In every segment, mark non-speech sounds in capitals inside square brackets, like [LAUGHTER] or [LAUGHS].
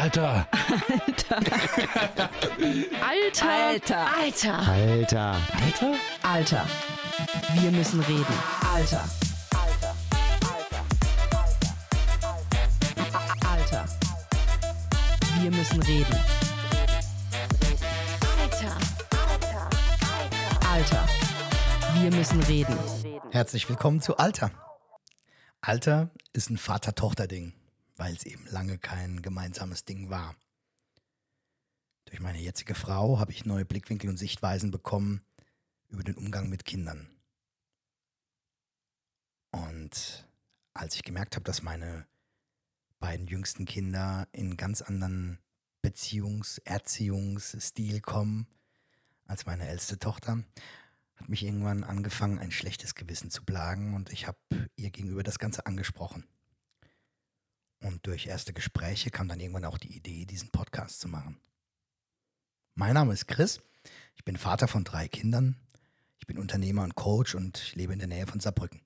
Alter. Alter. Alter. Alter. Alter. Alter? Alter. Wir müssen reden. Alter. Alter. Wir müssen reden. Alter. Alter. Wir müssen reden. Herzlich willkommen zu Alter. Alter ist ein Vater-Tochter-Ding, weil es eben lange kein gemeinsames Ding war. Durch meine jetzige Frau habe ich neue Blickwinkel und Sichtweisen bekommen über den Umgang mit Kindern. Und als ich gemerkt habe, dass meine beiden jüngsten Kinder in ganz anderen Beziehungs-, Erziehungsstil kommen als meine älteste Tochter, hat mich irgendwann angefangen, ein schlechtes Gewissen zu plagen und ich habe ihr gegenüber das Ganze angesprochen. Und durch erste Gespräche kam dann irgendwann auch die Idee, diesen Podcast zu machen. Mein Name ist Chris, ich bin Vater von drei Kindern, ich bin Unternehmer und Coach und ich lebe in der Nähe von Saarbrücken.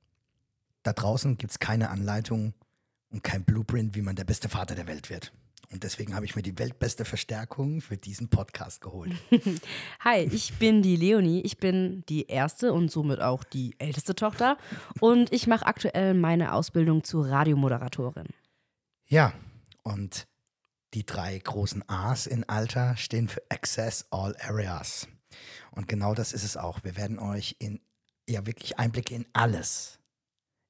Da draußen gibt es keine Anleitung und kein Blueprint, wie man der beste Vater der Welt wird. Und deswegen habe ich mir die weltbeste Verstärkung für diesen Podcast geholt. [LAUGHS] Hi, ich bin die Leonie. Ich bin die erste und somit auch die älteste Tochter. Und ich mache aktuell meine Ausbildung zur Radiomoderatorin. Ja, und die drei großen A's in Alter stehen für Access All Areas. Und genau das ist es auch. Wir werden euch in ja wirklich Einblicke in alles,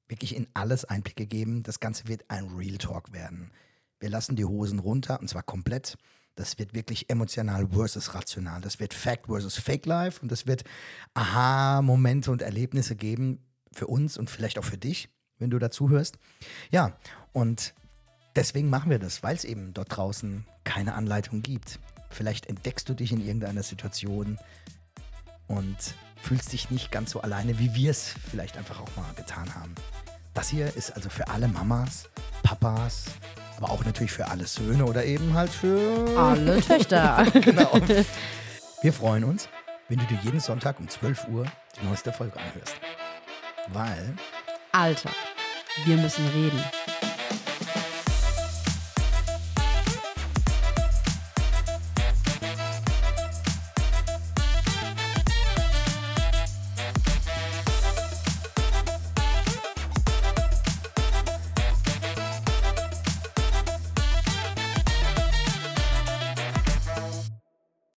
wirklich in alles Einblicke geben. Das Ganze wird ein Real Talk werden. Wir lassen die Hosen runter und zwar komplett. Das wird wirklich emotional versus rational. Das wird Fact versus Fake Life und das wird Aha-Momente und Erlebnisse geben für uns und vielleicht auch für dich, wenn du dazu hörst. Ja, und deswegen machen wir das, weil es eben dort draußen keine Anleitung gibt. Vielleicht entdeckst du dich in irgendeiner Situation und fühlst dich nicht ganz so alleine, wie wir es vielleicht einfach auch mal getan haben. Das hier ist also für alle Mamas, Papas, aber auch natürlich für alle Söhne oder eben halt für Alle [LAUGHS] Töchter. genau. [LAUGHS] Wir freuen uns, wenn du dir jeden Sonntag um 12 Uhr die neueste Folge anhörst. Weil Alter. Wir müssen reden.